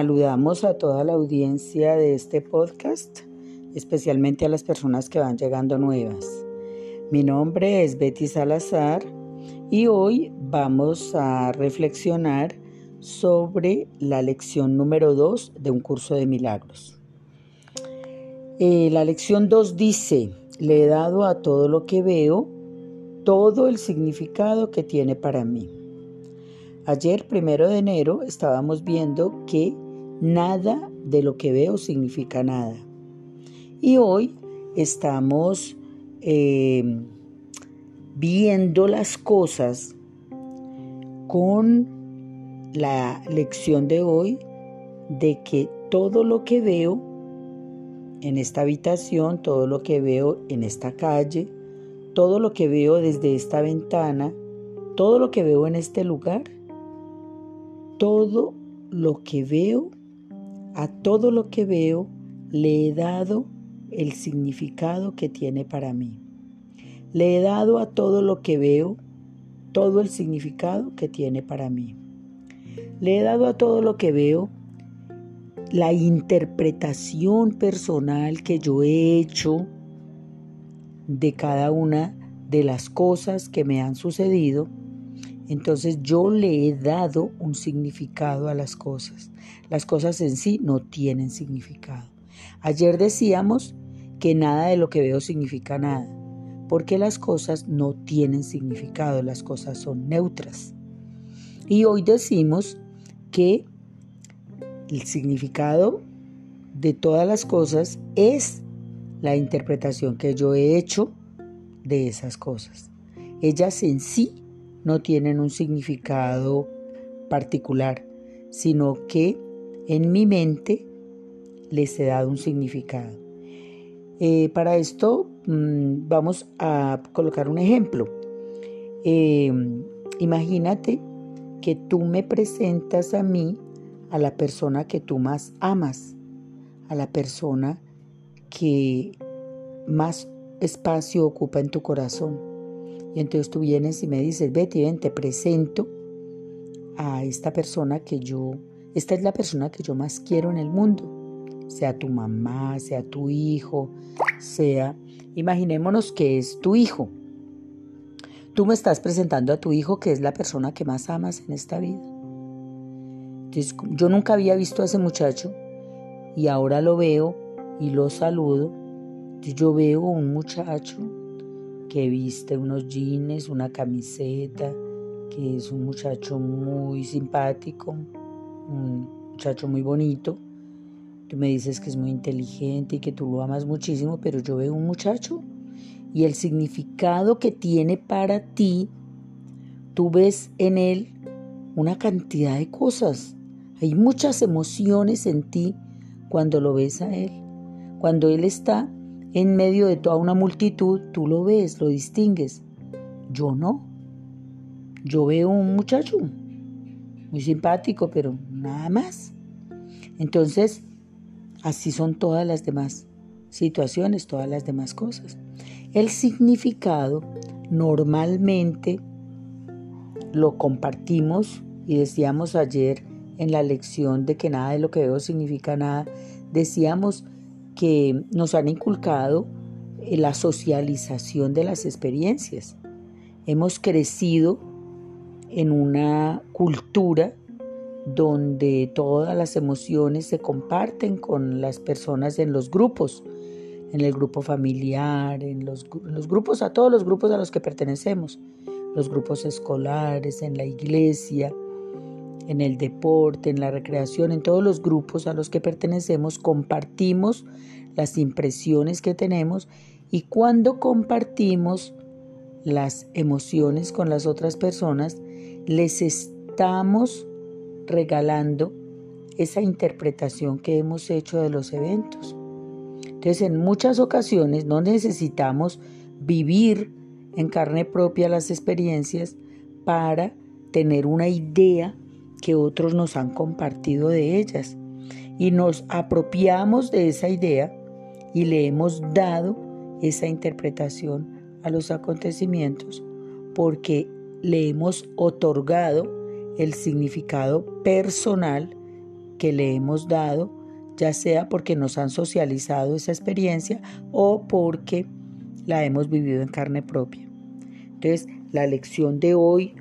Saludamos a toda la audiencia de este podcast, especialmente a las personas que van llegando nuevas. Mi nombre es Betty Salazar y hoy vamos a reflexionar sobre la lección número 2 de un curso de milagros. Eh, la lección 2 dice, le he dado a todo lo que veo todo el significado que tiene para mí. Ayer, primero de enero, estábamos viendo que nada de lo que veo significa nada. Y hoy estamos eh, viendo las cosas con la lección de hoy de que todo lo que veo en esta habitación, todo lo que veo en esta calle, todo lo que veo desde esta ventana, todo lo que veo en este lugar, todo lo que veo, a todo lo que veo le he dado el significado que tiene para mí. Le he dado a todo lo que veo todo el significado que tiene para mí. Le he dado a todo lo que veo la interpretación personal que yo he hecho de cada una de las cosas que me han sucedido entonces yo le he dado un significado a las cosas. Las cosas en sí no tienen significado. Ayer decíamos que nada de lo que veo significa nada, porque las cosas no tienen significado, las cosas son neutras. Y hoy decimos que el significado de todas las cosas es la interpretación que yo he hecho de esas cosas. Ellas en sí no tienen un significado particular, sino que en mi mente les he dado un significado. Eh, para esto mm, vamos a colocar un ejemplo. Em, imagínate que tú me presentas a mí a la persona que tú más amas, a la persona que más espacio ocupa en tu corazón. Y entonces tú vienes y me dices, Betty, ven, te presento a esta persona que yo, esta es la persona que yo más quiero en el mundo. Sea tu mamá, sea tu hijo, sea, imaginémonos que es tu hijo. Tú me estás presentando a tu hijo que es la persona que más amas en esta vida. Entonces, yo nunca había visto a ese muchacho y ahora lo veo y lo saludo. Yo veo un muchacho que viste unos jeans, una camiseta, que es un muchacho muy simpático, un muchacho muy bonito. Tú me dices que es muy inteligente y que tú lo amas muchísimo, pero yo veo un muchacho y el significado que tiene para ti, tú ves en él una cantidad de cosas. Hay muchas emociones en ti cuando lo ves a él. Cuando él está en medio de toda una multitud, tú lo ves, lo distingues. Yo no. Yo veo un muchacho muy simpático, pero nada más. Entonces, así son todas las demás situaciones, todas las demás cosas. El significado normalmente lo compartimos y decíamos ayer en la lección de que nada de lo que veo significa nada, decíamos que nos han inculcado eh, la socialización de las experiencias. Hemos crecido en una cultura donde todas las emociones se comparten con las personas en los grupos, en el grupo familiar, en los, en los, grupos, a todos los grupos a los que pertenecemos, los grupos escolares, en la iglesia, en el deporte, en la recreación, en todos los grupos a los que pertenecemos, compartimos las impresiones que tenemos y cuando compartimos las emociones con las otras personas, les estamos regalando esa interpretación que hemos hecho de los eventos. Entonces, en muchas ocasiones no necesitamos vivir en carne propia las experiencias para tener una idea que otros nos han compartido de ellas y nos apropiamos de esa idea y le hemos dado esa interpretación a los acontecimientos porque le hemos otorgado el significado personal que le hemos dado, ya sea porque nos han socializado esa experiencia o porque la hemos vivido en carne propia. Entonces, la lección de hoy,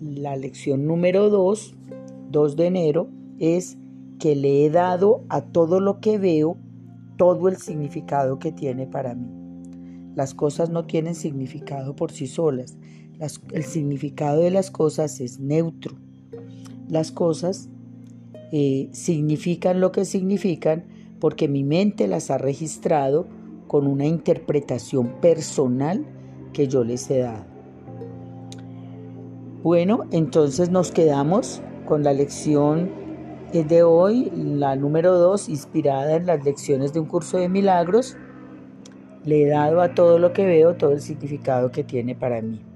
la lección número 2, 2 de enero, es que le he dado a todo lo que veo todo el significado que tiene para mí. Las cosas no tienen significado por sí solas. el significado de las cosas es neutro. Las cosas eh, significan lo que significan porque mi mente las ha registrado con una interpretación personal que yo les he dado. Bueno, entonces nos quedamos con la lección de hoy, la número 2, inspirada en las lecciones de un curso de milagros. Le he dado a todo lo que veo todo el significado que tiene para mí.